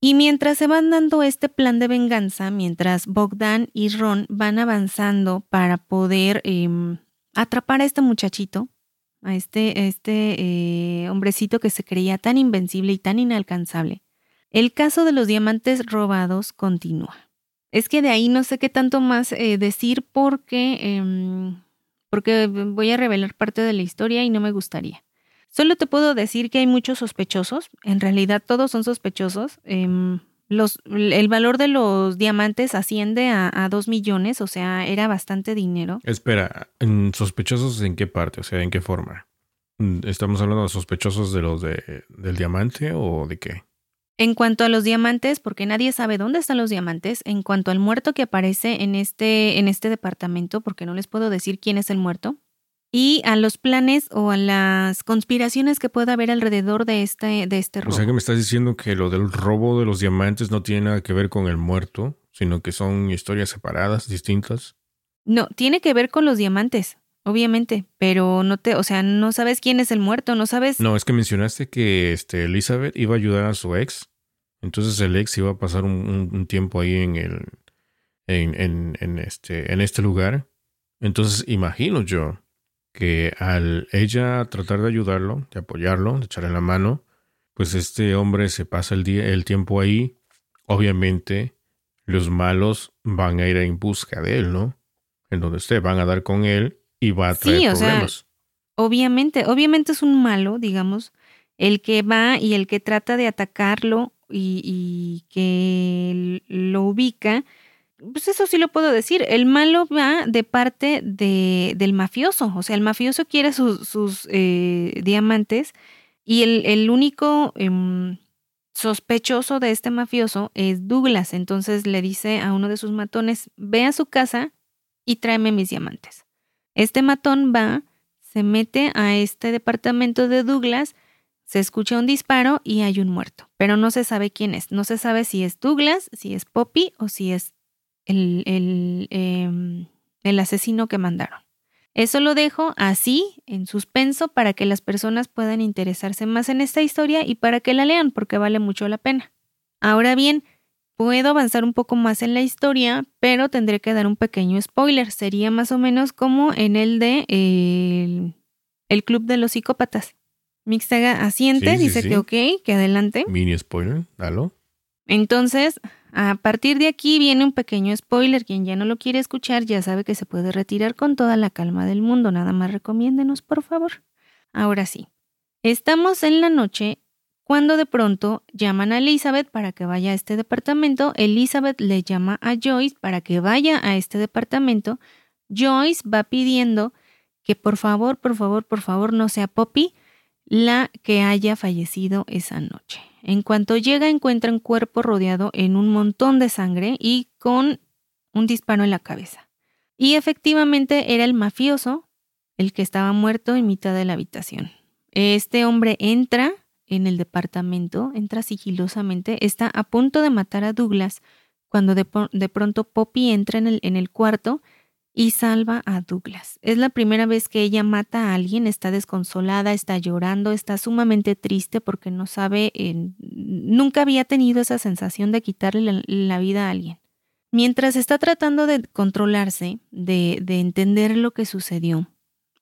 Y mientras se van dando este plan de venganza, mientras Bogdan y Ron van avanzando para poder em, atrapar a este muchachito, a este, este eh, hombrecito que se creía tan invencible y tan inalcanzable, el caso de los diamantes robados continúa. Es que de ahí no sé qué tanto más eh, decir porque, em, porque voy a revelar parte de la historia y no me gustaría. Solo te puedo decir que hay muchos sospechosos. En realidad todos son sospechosos. Em, el valor de los diamantes asciende a, dos millones, o sea, era bastante dinero. Espera, ¿sospechosos en qué parte? O sea, ¿en qué forma? ¿Estamos hablando de sospechosos de los de, del diamante o de qué? En cuanto a los diamantes, porque nadie sabe dónde están los diamantes, en cuanto al muerto que aparece en este, en este departamento, porque no les puedo decir quién es el muerto, y a los planes o a las conspiraciones que pueda haber alrededor de este, de este robo. O sea que me estás diciendo que lo del robo de los diamantes no tiene nada que ver con el muerto, sino que son historias separadas, distintas. No, tiene que ver con los diamantes, obviamente, pero no te, o sea, no sabes quién es el muerto, no sabes. No, es que mencionaste que este, Elizabeth iba a ayudar a su ex entonces el ex iba a pasar un, tiempo ahí en el en, en, este, en este lugar. Entonces imagino yo que al ella tratar de ayudarlo, de apoyarlo, de echarle la mano, pues este hombre se pasa el día, el tiempo ahí. Obviamente, los malos van a ir en busca de él, ¿no? En donde esté, van a dar con él y va a traer sí, o problemas. Sea, obviamente, obviamente es un malo, digamos, el que va y el que trata de atacarlo y, que lo ubica, pues eso sí lo puedo decir. El malo va de parte de, del mafioso. O sea, el mafioso quiere sus, eh, diamantes y el, único em, sospechoso de este mafioso es Douglas. Entonces le dice a uno de sus matones, ve a su casa y tráeme mis diamantes. Este matón va, se mete a este departamento de Douglas se escucha un disparo y hay un muerto, pero no se sabe quién es. No se sabe si es Douglas, si es Poppy o si es el, el, em, el asesino que mandaron. Eso lo dejo así, en suspenso, para que las personas puedan interesarse más en esta historia y para que la lean, porque vale mucho la pena. Ahora bien, puedo avanzar un poco más en la historia, pero tendré que dar un pequeño spoiler. Sería más o menos como en el de el Club de los Psicópatas. Mixtaga asiente, dice que ok, que adelante. Mini spoiler, dalo. Entonces, a partir de aquí viene un pequeño spoiler. Quien ya no lo quiere escuchar ya sabe que se puede retirar con toda la calma del mundo. Nada más recomiéndenos, por favor. Ahora sí. Estamos en la noche cuando de pronto llaman a Elizabeth para que vaya a este departamento. Elizabeth le llama a Joyce para que vaya a este departamento. Joyce va pidiendo que por favor, por favor, por favor no sea Poppy, la que haya fallecido esa noche. En cuanto llega encuentra un cuerpo rodeado en un montón de sangre y con un disparo en la cabeza. Y efectivamente era el mafioso el que estaba muerto en mitad de la habitación. Este hombre entra en el departamento, entra sigilosamente, está a punto de matar a Douglas cuando de, pronto Poppy entra en el, en el cuarto y salva a Douglas. Es la primera vez que ella mata a alguien, está desconsolada, está llorando, está sumamente triste porque no sabe, nunca había tenido esa sensación de quitarle la, vida a alguien. Mientras está tratando de controlarse, de, entender lo que sucedió,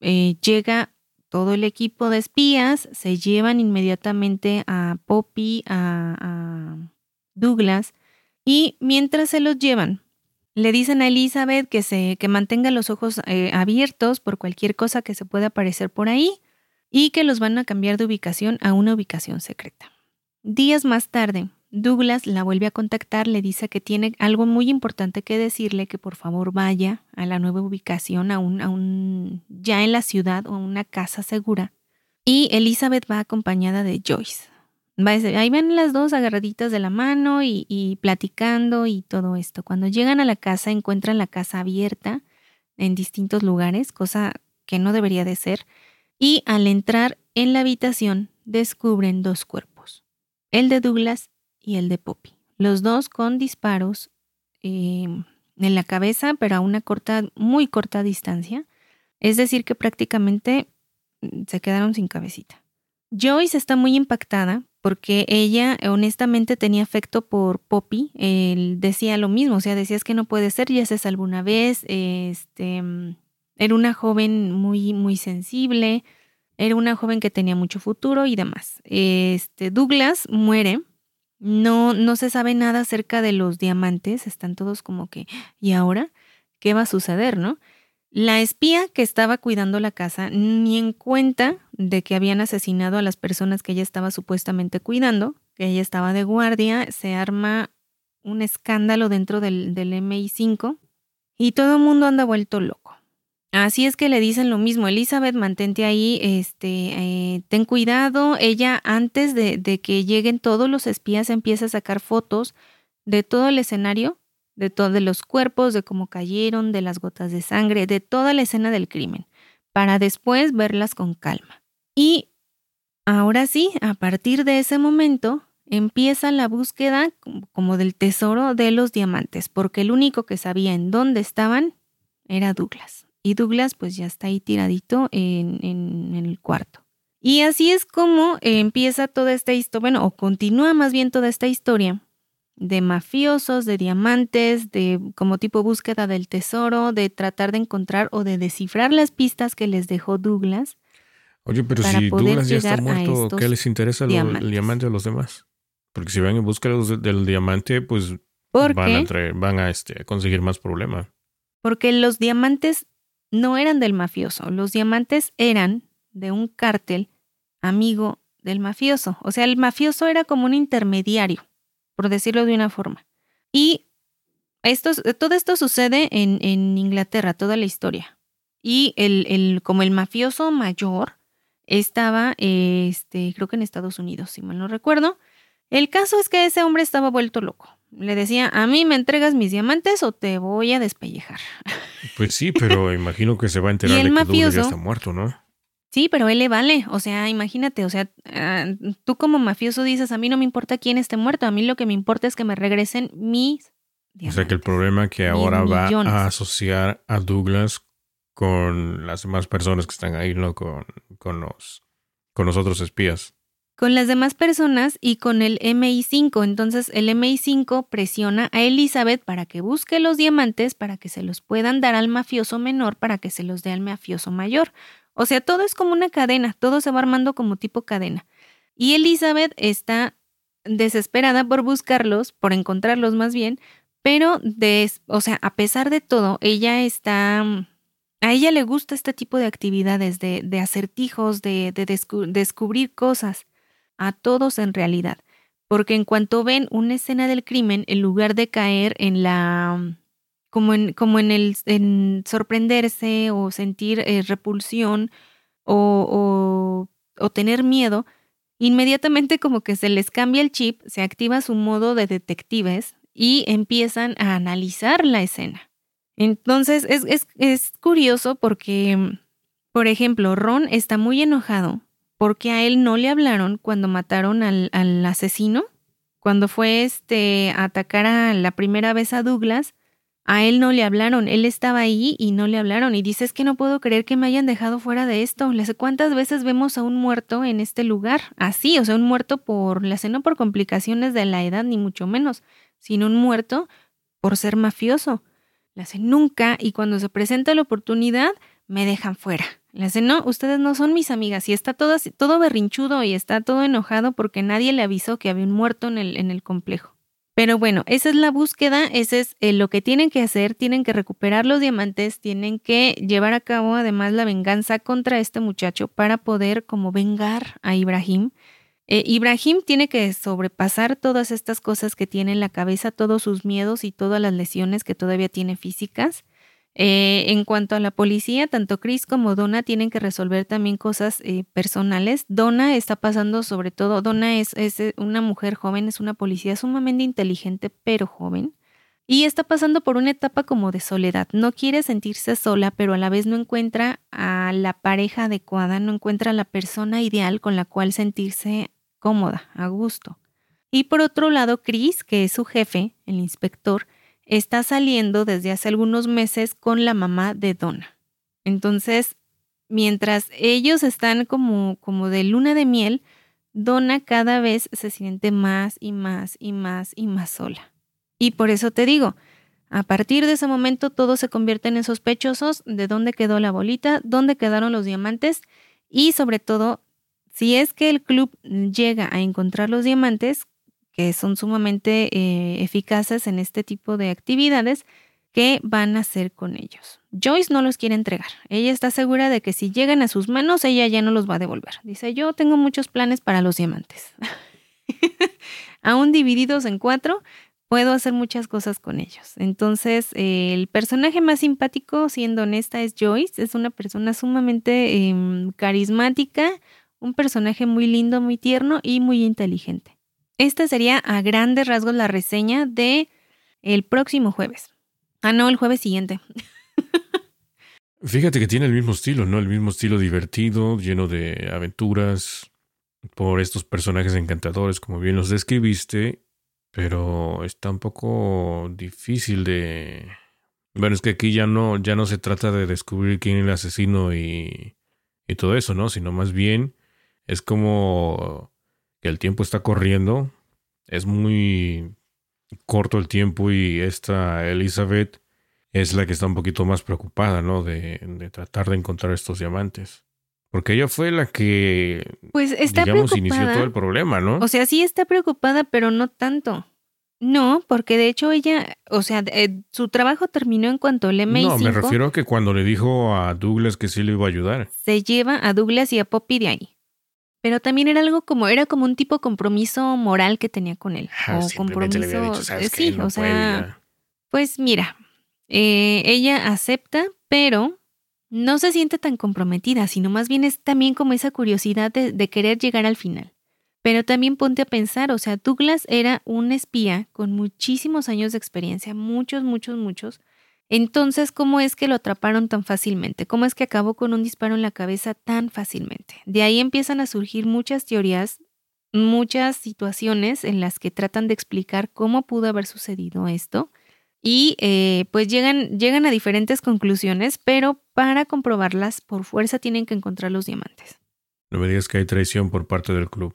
eh, llega todo el equipo de espías, se llevan inmediatamente a Poppy, a, a Douglas, y mientras se los llevan, le dicen a Elizabeth que, se, que mantenga los ojos eh, abiertos por cualquier cosa que se pueda aparecer por ahí y que los van a cambiar de ubicación a una ubicación secreta. Días más tarde, Douglas la vuelve a contactar, le dice que tiene algo muy importante que decirle, que por favor vaya a la nueva ubicación, a un, a un ya en la ciudad o a una casa segura. Y Elizabeth va acompañada de Joyce. Ahí ven las dos agarraditas de la mano y, platicando y todo esto. Cuando llegan a la casa encuentran la casa abierta en distintos lugares, cosa que no debería de ser. Y al entrar en la habitación descubren dos cuerpos, el de Douglas y el de Poppy. Los dos con disparos em, en la cabeza, pero a una corta, muy corta distancia. Es decir, que prácticamente mm, se quedaron sin cabecita. Joyce está muy impactada porque ella honestamente tenía afecto por Poppy. Él decía lo mismo, o sea, decías que no puede ser, ya se salvó una vez, este, mm, era una joven muy, muy sensible, era una joven que tenía mucho futuro y demás. Este, Douglas muere no, no se sabe nada acerca de los diamantes, están todos como que, ¿y ahora? ¿Qué va a suceder, no? La espía que estaba cuidando la casa ni en cuenta de que habían asesinado a las personas que ella estaba supuestamente cuidando, que ella estaba de guardia, se arma un escándalo dentro del, del MI5 y todo el mundo anda vuelto loco. Así es que le dicen lo mismo, Elizabeth, mantente ahí, este, eh, ten cuidado. Ella, antes de, que lleguen todos los espías, empieza a sacar fotos de todo el escenario, de todos los cuerpos, de cómo cayeron, de las gotas de sangre, de toda la escena del crimen, para después verlas con calma. Y ahora sí, a partir de ese momento, empieza la búsqueda como del tesoro de los diamantes, porque el único que sabía en dónde estaban era Douglas. Y Douglas pues ya está ahí tiradito en, en, el cuarto. Y así es como empieza toda esta historia, bueno, o continúa más bien toda esta historia de mafiosos, de diamantes, de como tipo búsqueda del tesoro, de tratar de encontrar o de descifrar las pistas que les dejó Douglas. Oye, pero si Douglas ya está muerto, ¿qué les interesa el diamante a los demás? Porque si van en busca del diamante, pues van a, van a este, conseguir más problema. Porque los diamantes no eran del mafioso, los diamantes eran de un cártel amigo del mafioso. O sea, el mafioso era como un intermediario, por decirlo de una forma. Y esto, todo esto sucede en, en, Inglaterra, toda la historia. Y el, el, como el mafioso mayor estaba, este, creo que en Estados Unidos, si mal no recuerdo. El caso es que ese hombre estaba vuelto loco. Le decía, a mí me entregas mis diamantes o te voy a despellejar. Pues sí, pero [LAUGHS] imagino que se va a enterar de que mafioso, ya está muerto, ¿no? Sí, pero él le vale. O sea, imagínate, o sea, ah, tú como mafioso dices, a mí no me importa quién esté muerto, a mí lo que me importa es que me regresen mis diamantes. O sea, que el problema que ahora va a asociar a Douglas con las demás personas que están ahí, ¿no? Con, con, los, con los otros espías con las demás personas y con el MI5. Entonces el MI5 presiona a Elizabeth para que busque los diamantes para que se los puedan dar al mafioso menor para que se los dé al mafioso mayor. O sea, todo es como una cadena, todo se va armando como tipo cadena. Y Elizabeth está desesperada por buscarlos, por encontrarlos más bien, pero de, o sea, a pesar de todo, ella está a ella le gusta este tipo de actividades, de, de acertijos, de, de descubrir cosas a todos en realidad, porque en cuanto ven una escena del crimen, en lugar de caer en la como en, como en el en sorprenderse o sentir eh, repulsión o, o, tener miedo, inmediatamente como que se les cambia el chip, se activa su modo de detectives y empiezan a analizar la escena. Entonces es, es, es curioso porque, por ejemplo, Ron está muy enojado porque a él no le hablaron cuando mataron al, al asesino, cuando fue este a atacar a la primera vez a Douglas, a él no le hablaron, él estaba ahí y no le hablaron y dice es que no puedo creer que me hayan dejado fuera de esto. Sé cuántas veces vemos a un muerto en este lugar, así, o sea, un muerto por, la no por complicaciones de la edad ni mucho menos, sino un muerto por ser mafioso. La sé nunca y cuando se presenta la oportunidad me dejan fuera. Le dice, no, ustedes no son mis amigas. Y está todo, todo berrinchudo y está todo enojado porque nadie le avisó que había un muerto en el, en el complejo. Pero bueno, esa es la búsqueda, ese es eh, lo que tienen que hacer, tienen que recuperar los diamantes, tienen que llevar a cabo además la venganza contra este muchacho para poder como vengar a Ibrahim. Eh, Ibrahim tiene que sobrepasar todas estas cosas que tiene en la cabeza, todos sus miedos y todas las lesiones que todavía tiene físicas. Eh, en cuanto a la policía, tanto Chris como Donna tienen que resolver también cosas eh, personales. Donna está pasando sobre todo, Donna es, es, eh, una mujer joven, es una policía sumamente inteligente, pero joven. Y está pasando por una etapa como de soledad. No quiere sentirse sola, pero a la vez no encuentra a la pareja adecuada, no encuentra a la persona ideal con la cual sentirse cómoda, a gusto. Y por otro lado, Chris, que es su jefe, el inspector, está saliendo desde hace algunos meses con la mamá de Donna. Entonces, mientras ellos están como, como de luna de miel, Donna cada vez se siente más y más y más y más sola. Y por eso te digo, a partir de ese momento todos se convierten en sospechosos de dónde quedó la bolita, dónde quedaron los diamantes y sobre todo, si es que el club llega a encontrar los diamantes, que son sumamente eh, eficaces en este tipo de actividades, ¿qué van a hacer con ellos? Joyce no los quiere entregar. Ella está segura de que si llegan a sus manos, ella ya no los va a devolver. Dice, yo tengo muchos planes para los diamantes. [LAUGHS] Aún divididos en cuatro, puedo hacer muchas cosas con ellos. Entonces, el personaje más simpático, siendo honesta, es Joyce. Es una persona sumamente em, carismática, un personaje muy lindo, muy tierno y muy inteligente. Esta sería a grandes rasgos la reseña de el próximo jueves. Ah, no, el jueves siguiente. Fíjate que tiene el mismo estilo, ¿no? El mismo estilo divertido, lleno de aventuras, por estos personajes encantadores, como bien los describiste, pero está un poco difícil de... Bueno, es que aquí ya no, ya no se trata de descubrir quién es el asesino y, y todo eso, ¿no? Sino más bien es como que el tiempo está corriendo, es muy corto el tiempo y esta Elizabeth es la que está un poquito más preocupada, ¿no? De, de tratar de encontrar estos diamantes. Porque ella fue la que, pues está digamos, inició todo el problema, ¿no? O sea, sí está preocupada, pero no tanto. No, porque de hecho ella, o sea, eh, su trabajo terminó en cuanto el MI5... No, me refiero a que cuando le dijo a Douglas que sí le iba a ayudar. Se lleva a Douglas y a Poppy de ahí. Pero también era algo como, era como un tipo compromiso moral que tenía con él. Ah, o compromiso. le había dicho, ¿sabes eh, sí, No o sea, ya". pues mira, eh, ella acepta, pero no se siente tan comprometida, sino más bien es también como esa curiosidad de, de querer llegar al final. Pero también ponte a pensar, o sea, Douglas era un espía con muchísimos años de experiencia, muchos, muchos, muchos. Entonces, ¿cómo es que lo atraparon tan fácilmente? ¿Cómo es que acabó con un disparo en la cabeza tan fácilmente? De ahí empiezan a surgir muchas teorías, muchas situaciones en las que tratan de explicar cómo pudo haber sucedido esto. Y eh, pues llegan, llegan a diferentes conclusiones, pero para comprobarlas, por fuerza tienen que encontrar los diamantes. No me digas que hay traición por parte del club.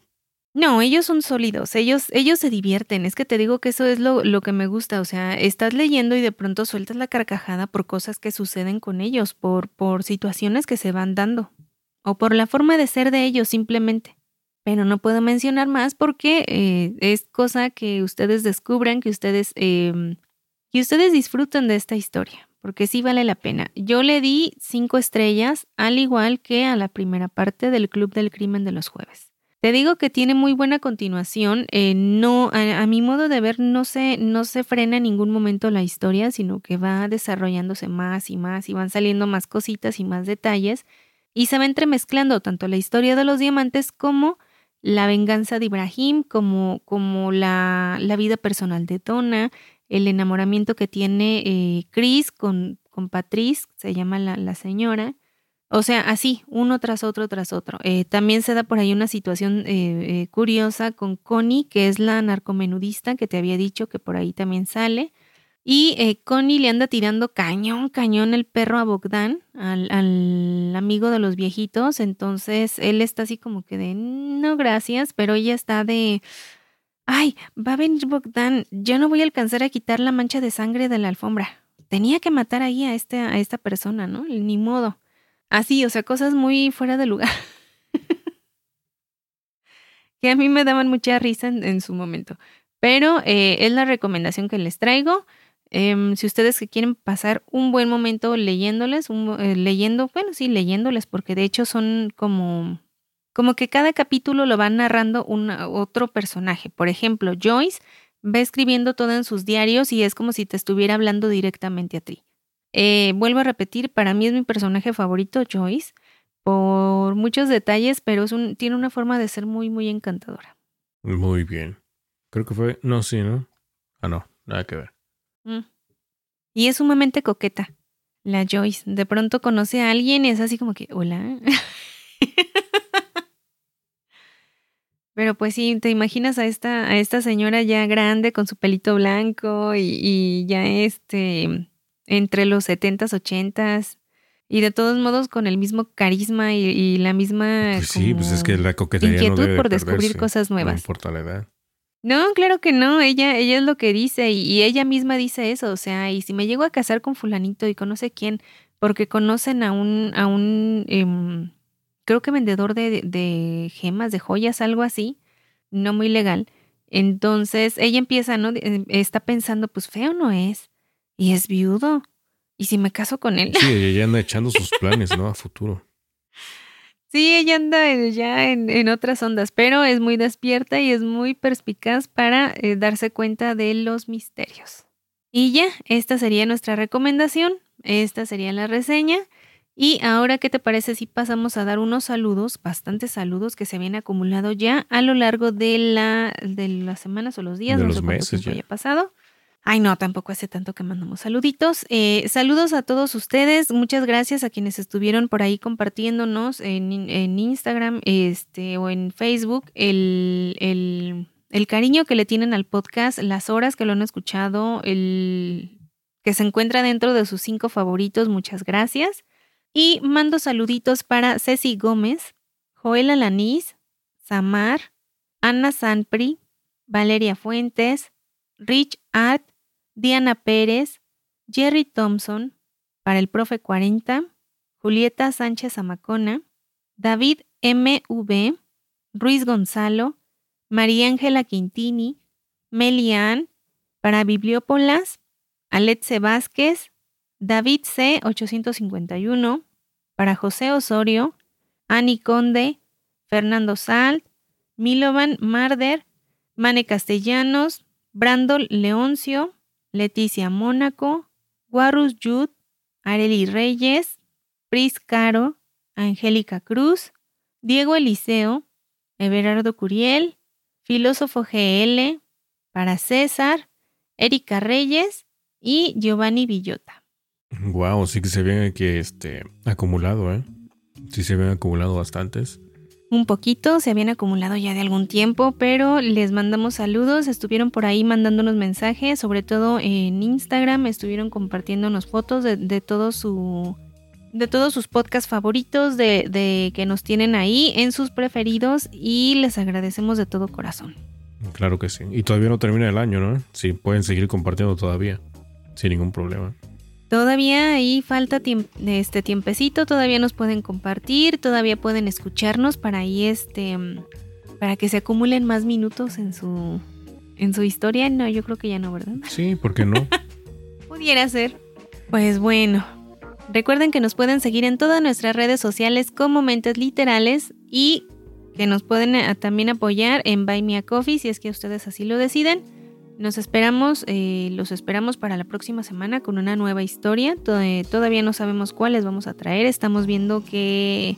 No, ellos son sólidos, ellos, ellos se divierten, es que te digo que eso es lo, lo que me gusta, o sea, estás leyendo y de pronto sueltas la carcajada por cosas que suceden con ellos, por, por situaciones que se van dando, o por la forma de ser de ellos simplemente. Pero no puedo mencionar más porque eh, es cosa que ustedes descubran, que ustedes, eh, que ustedes disfruten de esta historia, porque sí vale la pena. Yo le di cinco estrellas, al igual que a la primera parte del Club del Crimen de los Jueves. Te digo que tiene muy buena continuación. eh, no, a, mi modo de ver, no se, no se frena en ningún momento la historia, sino que va desarrollándose más y más y van saliendo más cositas y más detalles. Y se va entremezclando tanto la historia de los diamantes como la venganza de Ibrahim, como, como la, la vida personal de Donna, el enamoramiento que tiene eh, Chris con, con Patrice, se llama la, la señora. O sea, así, uno tras otro, tras otro. Eh, también se da por ahí una situación eh, eh, curiosa con Connie, que es la narcomenudista que te había dicho que por ahí también sale. Y eh, Connie le anda tirando cañón, cañón el perro a Bogdan, al, al amigo de los viejitos. Entonces él está así como que de no gracias, pero ella está de ay, va a venir Bogdan, yo no voy a alcanzar a quitar la mancha de sangre de la alfombra. Tenía que matar ahí a, este, a esta persona, ¿no? Ni modo. Así, o sea, cosas muy fuera de lugar. [LAUGHS] que a mí me daban mucha risa en, su momento. Pero eh, es la recomendación que les traigo. Em, si ustedes que quieren pasar un buen momento leyéndoles, un- eh, leyendo, bueno, sí, leyéndoles, porque de hecho son como, como que cada capítulo lo va narrando un, otro personaje. Por ejemplo, Joyce va escribiendo todo en sus diarios y es como si te estuviera hablando directamente a ti. Eh, vuelvo a repetir, para mí es mi personaje favorito, Joyce, por muchos detalles, pero es un, tiene una forma de ser muy, muy encantadora. Muy bien. Creo que fue. No, sí, ¿no? Ah, no, nada que ver. Mm. Y es sumamente coqueta, la Joyce. De pronto conoce a alguien y es así como que, hola. [LAUGHS] Pero pues sí, te imaginas a esta, a esta señora ya grande con su pelito blanco y, y ya este entre los setentas, ochentas y de todos modos con el mismo carisma y, la misma pues sí, pues es que la coquetería inquietud no por descubrir cosas nuevas. No importa la edad. No, claro que no, ella, ella es lo que dice y, y, ella misma dice eso, o sea, y si me llego a casar con fulanito y conoce quién, porque conocen a un, a un eh, creo que vendedor de, de, gemas, de joyas, algo así, no muy legal. Entonces ella empieza, ¿no? Eh, está pensando, pues feo no es, y es viudo. ¿Y si me caso con él? Sí, ella [LAUGHS] anda echando sus planes, ¿no? A futuro. Sí, ella anda ya en, en, otras ondas, pero es muy despierta y es muy perspicaz para eh, darse cuenta de los misterios. Y ya, esta sería nuestra recomendación, esta sería la reseña. Y ahora, ¿qué te parece si pasamos a dar unos saludos, bastantes saludos que se habían acumulado ya a lo largo de, la, de las semanas o los días, de no los sé meses ya. haya pasado? Ay, no, tampoco hace tanto que mandamos saluditos. Eh, saludos a todos ustedes. Muchas gracias a quienes estuvieron por ahí compartiéndonos en, Instagram este, o en Facebook el, el, el, cariño que le tienen al podcast, las horas que lo han escuchado, el que se encuentra dentro de sus cinco favoritos. Muchas gracias. Y mando saluditos para Ceci Gómez, Joel Alanís, Samar, Ana Sanpri, Valeria Fuentes, Rich Art, Diana Pérez, Jerry Thompson, para el profe 40, Julieta Sánchez Amacona, David MV, Ruiz Gonzalo, María Ángela Quintini, Melian, para Bibliópolas, Aletze Vázquez, David C. 851, para José Osorio, Ani Conde, Fernando Salt, Milovan Marder, Mane Castellanos, Brandol Leoncio, Leticia Mónaco, Guarus Yud, Areli Reyes, Pris Caro, Angélica Cruz, Diego Eliseo, Everardo Curiel, Filósofo GL, para César, Erika Reyes y Giovanni Villota. Wow, sí que se ven que este acumulado, ¿eh? Sí se ven acumulado bastantes. Un poquito, se habían acumulado ya de algún tiempo, pero les mandamos saludos, estuvieron por ahí mandándonos mensajes, sobre todo en Instagram, estuvieron compartiéndonos fotos de, de todo su de todos sus podcasts favoritos, de, de, que nos tienen ahí en sus preferidos y les agradecemos de todo corazón. Claro que sí. Y todavía no termina el año, ¿no? Sí, pueden seguir compartiendo todavía, sin ningún problema. Todavía ahí falta tiemp este tiempecito, todavía nos pueden compartir, todavía pueden escucharnos para ahí este para que se acumulen más minutos en su en su historia. No, yo creo que ya no, ¿verdad? Sí, ¿por qué no? [LAUGHS] Pudiera ser. Pues bueno, recuerden que nos pueden seguir en todas nuestras redes sociales como Mentes Literales y que nos pueden eh, también apoyar en Buy Me a Coffee si es que ustedes así lo deciden. Nos esperamos, eh, los esperamos para la próxima semana con una nueva historia. Tod todavía no sabemos cuáles vamos a traer. Estamos viendo qué,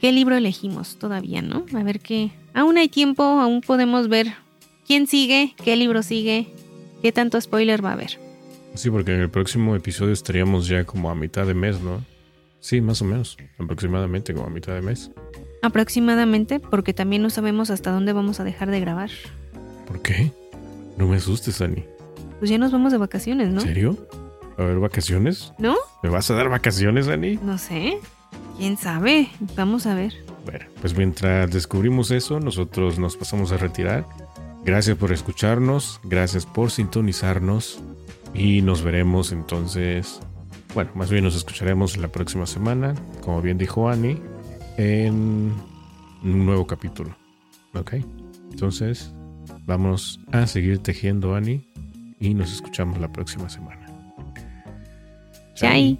qué libro elegimos todavía, ¿no? A ver qué. Aún hay tiempo, aún podemos ver quién sigue, qué libro sigue, qué tanto spoiler va a haber. Sí, porque en el próximo episodio estaríamos ya como a mitad de mes, ¿no? Sí, más o menos, aproximadamente como a mitad de mes. Aproximadamente, porque también no sabemos hasta dónde vamos a dejar de grabar. ¿Por qué? No me asustes, Ani. Pues ya nos vamos de vacaciones, ¿no? ¿En serio? ¿A ver vacaciones? ¿No? ¿Me vas a dar vacaciones, Ani? No sé. ¿Quién sabe? Vamos a ver. Bueno, pues mientras descubrimos eso, nosotros nos pasamos a retirar. Gracias por escucharnos, gracias por sintonizarnos y nos veremos entonces, bueno, más bien nos escucharemos la próxima semana, como bien dijo Ani, en un nuevo capítulo. ¿Ok? Entonces, vamos a seguir tejiendo, Ani, y nos escuchamos la próxima semana. Chai.